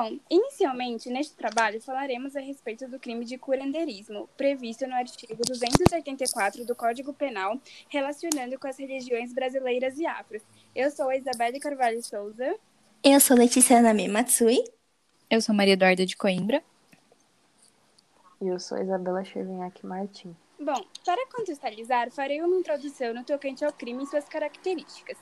Bom, inicialmente, neste trabalho, falaremos a respeito do crime de curanderismo, previsto no artigo 284 do Código Penal, relacionando com as religiões brasileiras e afros. Eu sou a Isabelle Carvalho Souza. Eu sou Letícia Nami Matsui. Eu sou Maria Eduarda de Coimbra. E eu sou a Isabela Chervinhac Martins. Bom, para contextualizar, farei uma introdução no tocante ao crime e suas características.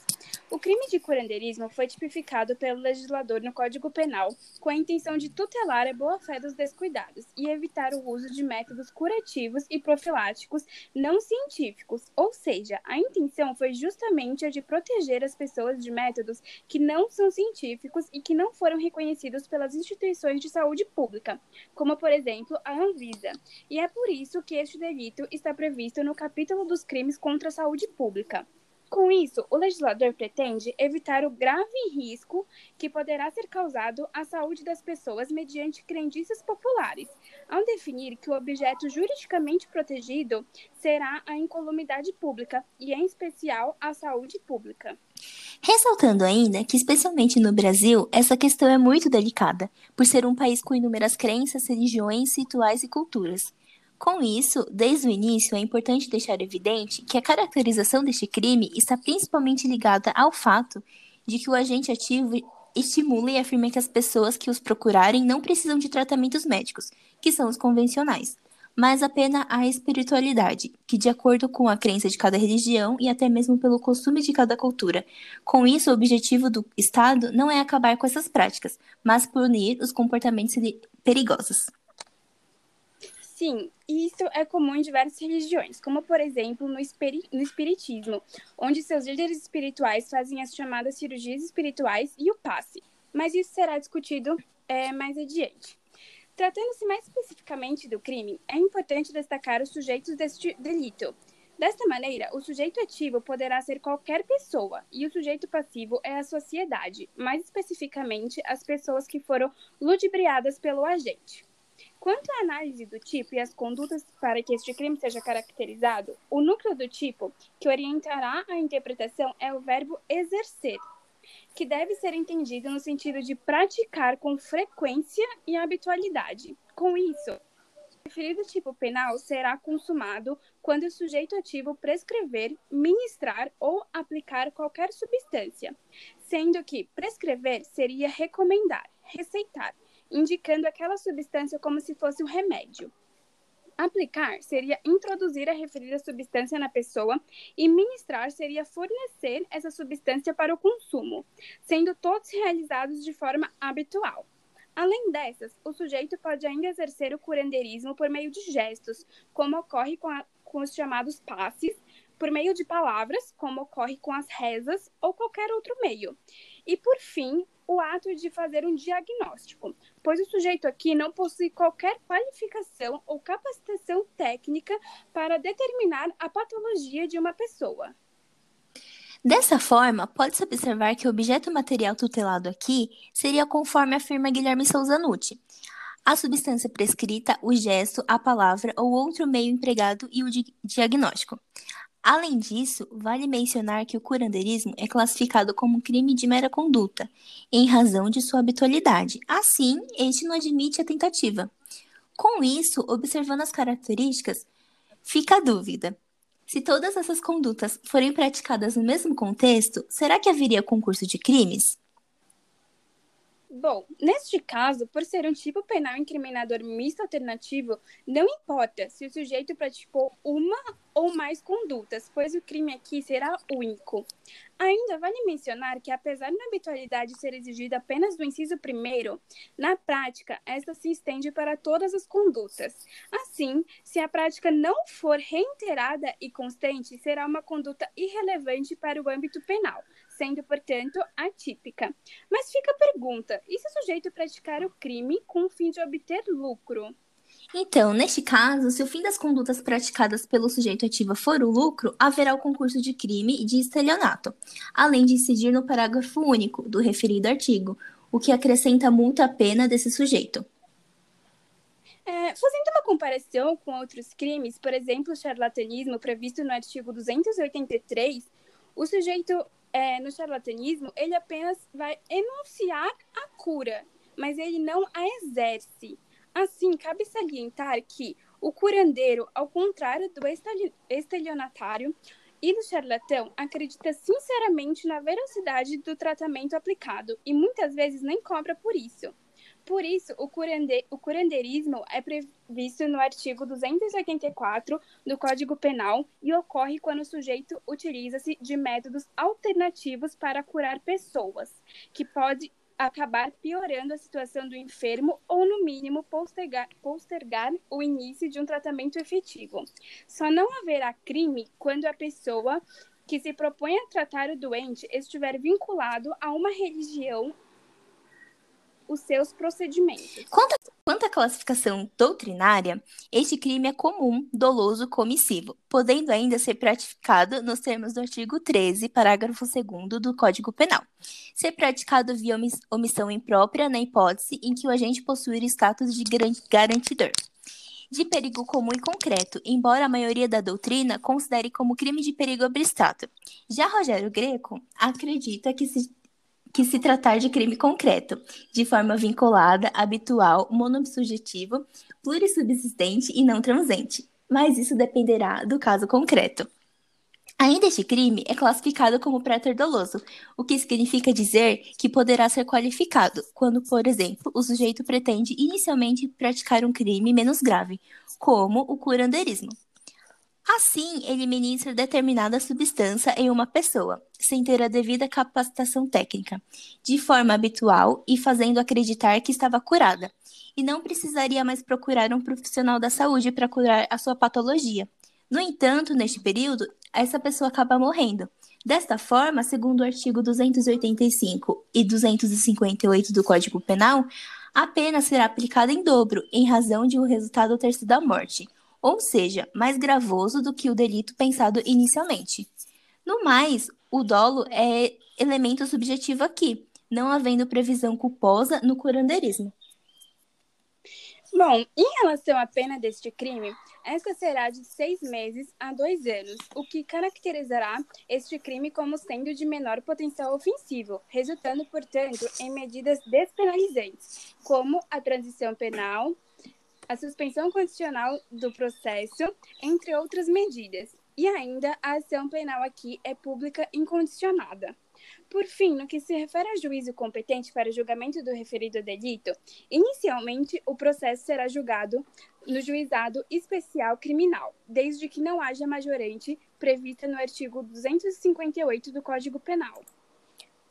O crime de curandeirismo foi tipificado pelo legislador no Código Penal com a intenção de tutelar a boa-fé dos descuidados e evitar o uso de métodos curativos e profiláticos não científicos, ou seja, a intenção foi justamente a de proteger as pessoas de métodos que não são científicos e que não foram reconhecidos pelas instituições de saúde pública, como por exemplo a Anvisa. E é por isso que este delito está previsto no capítulo dos crimes contra a saúde pública. Com isso, o legislador pretende evitar o grave risco que poderá ser causado à saúde das pessoas mediante crendices populares, ao definir que o objeto juridicamente protegido será a incolumidade pública e, em especial, a saúde pública. Ressaltando ainda que, especialmente no Brasil, essa questão é muito delicada, por ser um país com inúmeras crenças, religiões, rituais e culturas. Com isso, desde o início, é importante deixar evidente que a caracterização deste crime está principalmente ligada ao fato de que o agente ativo estimula e afirma que as pessoas que os procurarem não precisam de tratamentos médicos, que são os convencionais, mas apenas a espiritualidade, que, de acordo com a crença de cada religião e até mesmo pelo costume de cada cultura. Com isso, o objetivo do Estado não é acabar com essas práticas, mas punir os comportamentos perigosos. Sim, isso é comum em diversas religiões, como por exemplo no, no Espiritismo, onde seus líderes espirituais fazem as chamadas cirurgias espirituais e o passe. Mas isso será discutido é, mais adiante. Tratando-se mais especificamente do crime, é importante destacar os sujeitos deste delito. Desta maneira, o sujeito ativo poderá ser qualquer pessoa e o sujeito passivo é a sociedade, mais especificamente as pessoas que foram ludibriadas pelo agente. Quanto à análise do tipo e as condutas para que este crime seja caracterizado, o núcleo do tipo que orientará a interpretação é o verbo exercer, que deve ser entendido no sentido de praticar com frequência e habitualidade. Com isso, o referido tipo penal será consumado quando o sujeito ativo prescrever, ministrar ou aplicar qualquer substância, sendo que prescrever seria recomendar, receitar, indicando aquela substância como se fosse um remédio. Aplicar seria introduzir a referida substância na pessoa e ministrar seria fornecer essa substância para o consumo, sendo todos realizados de forma habitual. Além dessas, o sujeito pode ainda exercer o curandeirismo por meio de gestos, como ocorre com, a, com os chamados passes, por meio de palavras, como ocorre com as rezas ou qualquer outro meio. E, por fim, o ato de fazer um diagnóstico, pois o sujeito aqui não possui qualquer qualificação ou capacitação técnica para determinar a patologia de uma pessoa. Dessa forma, pode-se observar que o objeto material tutelado aqui seria conforme afirma Guilherme Souza Nucci. A substância prescrita, o gesto, a palavra ou outro meio empregado e o diagnóstico. Além disso, vale mencionar que o curandeirismo é classificado como crime de mera conduta, em razão de sua habitualidade. Assim, este não admite a tentativa. Com isso, observando as características, fica a dúvida. Se todas essas condutas forem praticadas no mesmo contexto, será que haveria concurso de crimes? Bom, neste caso, por ser um tipo penal incriminador misto alternativo, não importa se o sujeito praticou uma ou mais condutas, pois o crime aqui será único. Ainda vale mencionar que, apesar da habitualidade ser exigida apenas do inciso primeiro, na prática, esta se estende para todas as condutas. Assim, se a prática não for reiterada e constante, será uma conduta irrelevante para o âmbito penal, sendo, portanto, atípica. Mas fica a pergunta: e se o sujeito praticar o crime com o fim de obter lucro? Então, neste caso, se o fim das condutas praticadas pelo sujeito ativo for o lucro, haverá o concurso de crime e de estelionato, além de incidir no parágrafo único do referido artigo, o que acrescenta muito a pena desse sujeito. É, fazendo uma comparação com outros crimes, por exemplo, o charlatanismo previsto no artigo 283, o sujeito é, no charlatanismo ele apenas vai enunciar a cura mas ele não a exerce. Assim, cabe salientar que o curandeiro, ao contrário do estelionatário e do charlatão, acredita sinceramente na veracidade do tratamento aplicado e muitas vezes nem cobra por isso. Por isso, o, curande, o curandeirismo é previsto no artigo 284 do Código Penal e ocorre quando o sujeito utiliza-se de métodos alternativos para curar pessoas, que pode acabar piorando a situação do enfermo ou, no mínimo, postergar, postergar o início de um tratamento efetivo. Só não haverá crime quando a pessoa que se propõe a tratar o doente estiver vinculado a uma religião os seus procedimentos. Quanto, quanto à classificação doutrinária, este crime é comum, doloso, comissivo, podendo ainda ser praticado nos termos do artigo 13, parágrafo 2 do Código Penal. Ser praticado via omissão imprópria na hipótese em que o agente possuir status de garantidor de perigo comum e concreto, embora a maioria da doutrina considere como crime de perigo abstrato. Já Rogério Greco acredita que se que se tratar de crime concreto, de forma vinculada, habitual, monossubjetivo, plurissubsistente e não transente. Mas isso dependerá do caso concreto. Ainda este crime é classificado como pré-doloso, o que significa dizer que poderá ser qualificado quando, por exemplo, o sujeito pretende inicialmente praticar um crime menos grave, como o curandeirismo. Assim, ele ministra determinada substância em uma pessoa, sem ter a devida capacitação técnica, de forma habitual e fazendo acreditar que estava curada, e não precisaria mais procurar um profissional da saúde para curar a sua patologia. No entanto, neste período, essa pessoa acaba morrendo. Desta forma, segundo o artigo 285 e 258 do Código Penal, a pena será aplicada em dobro, em razão de o resultado ter sido a morte ou seja, mais gravoso do que o delito pensado inicialmente. No mais, o dolo é elemento subjetivo aqui, não havendo previsão culposa no curandeirismo. Bom, em relação à pena deste crime, esta será de seis meses a dois anos, o que caracterizará este crime como sendo de menor potencial ofensivo, resultando, portanto, em medidas despenalizantes, como a transição penal, a suspensão condicional do processo, entre outras medidas. E ainda a ação penal aqui é pública incondicionada. Por fim, no que se refere ao juízo competente para julgamento do referido delito, inicialmente o processo será julgado no juizado especial criminal, desde que não haja majorante prevista no artigo 258 do Código Penal.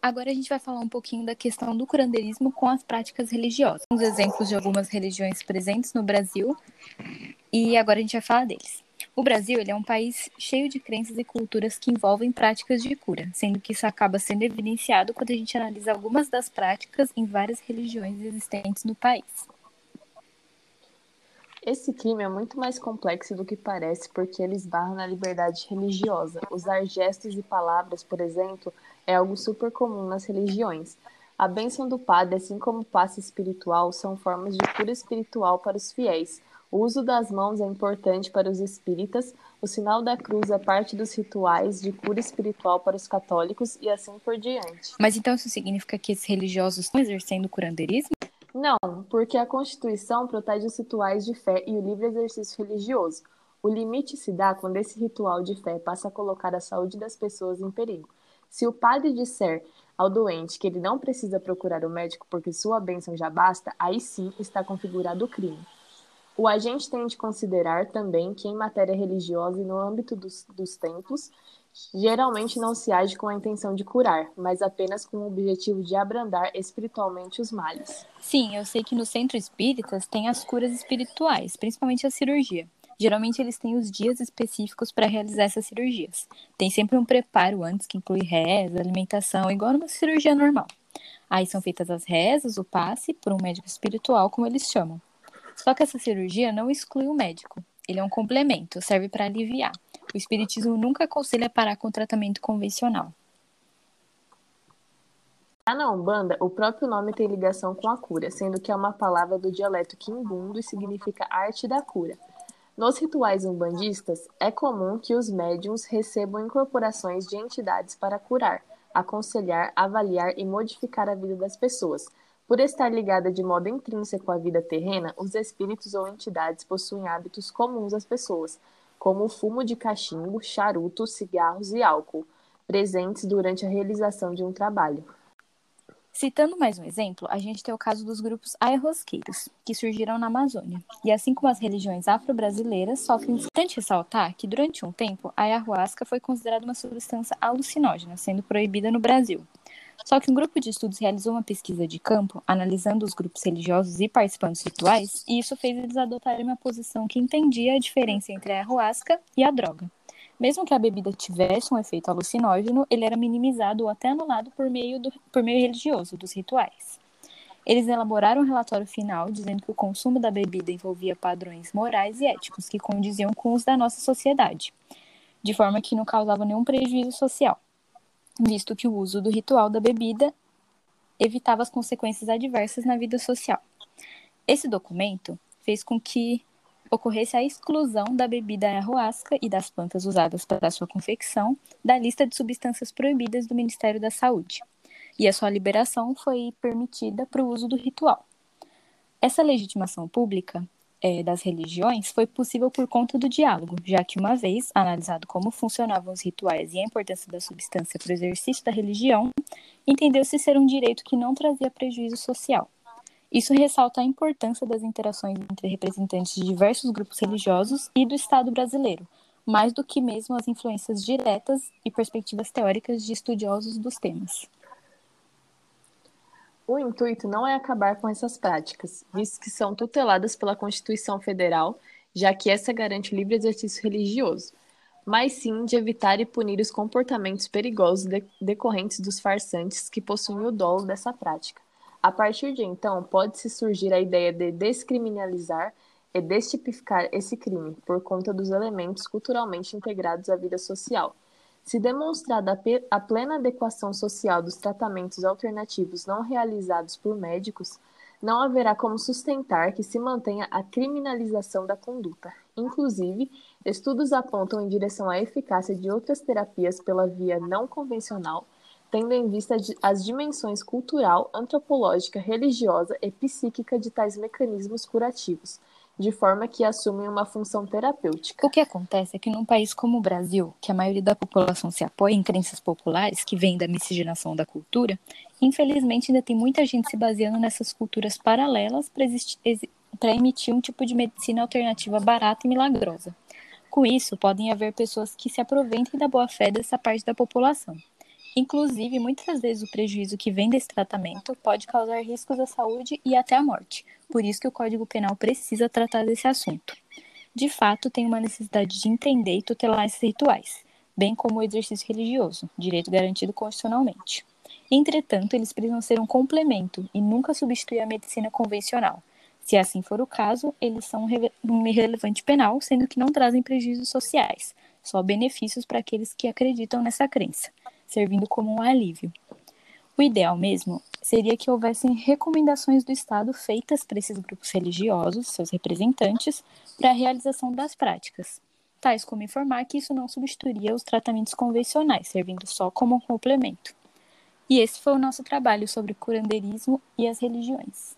Agora a gente vai falar um pouquinho da questão do curandeirismo com as práticas religiosas. Uns exemplos de algumas religiões presentes no Brasil e agora a gente vai falar deles. O Brasil ele é um país cheio de crenças e culturas que envolvem práticas de cura, sendo que isso acaba sendo evidenciado quando a gente analisa algumas das práticas em várias religiões existentes no país. Esse crime é muito mais complexo do que parece porque ele esbarra na liberdade religiosa. Usar gestos e palavras, por exemplo, é algo super comum nas religiões. A bênção do padre, assim como o passe espiritual, são formas de cura espiritual para os fiéis. O uso das mãos é importante para os espíritas, o sinal da cruz é parte dos rituais de cura espiritual para os católicos e assim por diante. Mas então isso significa que esses religiosos estão exercendo curandeirismo? Não, porque a Constituição protege os rituais de fé e o livre exercício religioso. O limite se dá quando esse ritual de fé passa a colocar a saúde das pessoas em perigo. Se o padre disser ao doente que ele não precisa procurar o médico porque sua bênção já basta, aí sim está configurado o crime. O agente tem de considerar também que, em matéria religiosa e no âmbito dos, dos templos, geralmente não se age com a intenção de curar, mas apenas com o objetivo de abrandar espiritualmente os males. Sim, eu sei que no centro espíritas tem as curas espirituais, principalmente a cirurgia. Geralmente eles têm os dias específicos para realizar essas cirurgias. Tem sempre um preparo antes que inclui reza, alimentação, igual numa cirurgia normal. Aí são feitas as rezas, o passe, por um médico espiritual, como eles chamam. Só que essa cirurgia não exclui o médico. Ele é um complemento, serve para aliviar. O espiritismo nunca aconselha parar com o tratamento convencional. Na Umbanda, o próprio nome tem ligação com a cura, sendo que é uma palavra do dialeto quimbundo e significa arte da cura. Nos rituais umbandistas, é comum que os médiums recebam incorporações de entidades para curar, aconselhar, avaliar e modificar a vida das pessoas. Por estar ligada de modo intrínseco à vida terrena, os espíritos ou entidades possuem hábitos comuns às pessoas, como o fumo de cachimbo, charutos, cigarros e álcool, presentes durante a realização de um trabalho. Citando mais um exemplo, a gente tem o caso dos grupos aerosqueiros, que surgiram na Amazônia. E assim como as religiões afro-brasileiras, sofrem importante ressaltar que durante um tempo a ayahuasca foi considerada uma substância alucinógena, sendo proibida no Brasil. Só que um grupo de estudos realizou uma pesquisa de campo, analisando os grupos religiosos e participantes rituais, e isso fez eles adotarem uma posição que entendia a diferença entre a ayahuasca e a droga. Mesmo que a bebida tivesse um efeito alucinógeno, ele era minimizado ou até anulado por meio, do, por meio religioso dos rituais. Eles elaboraram um relatório final dizendo que o consumo da bebida envolvia padrões morais e éticos que condiziam com os da nossa sociedade, de forma que não causava nenhum prejuízo social, visto que o uso do ritual da bebida evitava as consequências adversas na vida social. Esse documento fez com que ocorresse a exclusão da bebida ayahuasca e das plantas usadas para sua confecção da lista de substâncias proibidas do Ministério da Saúde, e a sua liberação foi permitida para o uso do ritual. Essa legitimação pública é, das religiões foi possível por conta do diálogo, já que, uma vez analisado como funcionavam os rituais e a importância da substância para o exercício da religião, entendeu-se ser um direito que não trazia prejuízo social. Isso ressalta a importância das interações entre representantes de diversos grupos religiosos e do Estado brasileiro, mais do que mesmo as influências diretas e perspectivas teóricas de estudiosos dos temas. O intuito não é acabar com essas práticas, visto que são tuteladas pela Constituição Federal, já que essa garante o livre exercício religioso, mas sim de evitar e punir os comportamentos perigosos decorrentes dos farsantes que possuem o dolo dessa prática. A partir de então, pode-se surgir a ideia de descriminalizar e destipificar esse crime, por conta dos elementos culturalmente integrados à vida social. Se demonstrada a plena adequação social dos tratamentos alternativos não realizados por médicos, não haverá como sustentar que se mantenha a criminalização da conduta. Inclusive, estudos apontam em direção à eficácia de outras terapias pela via não convencional tendo em vista as dimensões cultural, antropológica, religiosa e psíquica de tais mecanismos curativos, de forma que assumem uma função terapêutica. O que acontece é que num país como o Brasil, que a maioria da população se apoia em crenças populares que vêm da miscigenação da cultura, infelizmente ainda tem muita gente se baseando nessas culturas paralelas para emitir um tipo de medicina alternativa barata e milagrosa. Com isso, podem haver pessoas que se aproveitem da boa-fé dessa parte da população. Inclusive, muitas vezes o prejuízo que vem desse tratamento pode causar riscos à saúde e até à morte. Por isso que o Código Penal precisa tratar desse assunto. De fato, tem uma necessidade de entender e tutelar esses rituais, bem como o exercício religioso, direito garantido constitucionalmente. Entretanto, eles precisam ser um complemento e nunca substituir a medicina convencional. Se assim for o caso, eles são um irrelevante penal, sendo que não trazem prejuízos sociais, só benefícios para aqueles que acreditam nessa crença servindo como um alívio. O ideal mesmo seria que houvessem recomendações do Estado feitas para esses grupos religiosos, seus representantes, para a realização das práticas, tais como informar que isso não substituiria os tratamentos convencionais, servindo só como um complemento. E esse foi o nosso trabalho sobre curandeirismo e as religiões.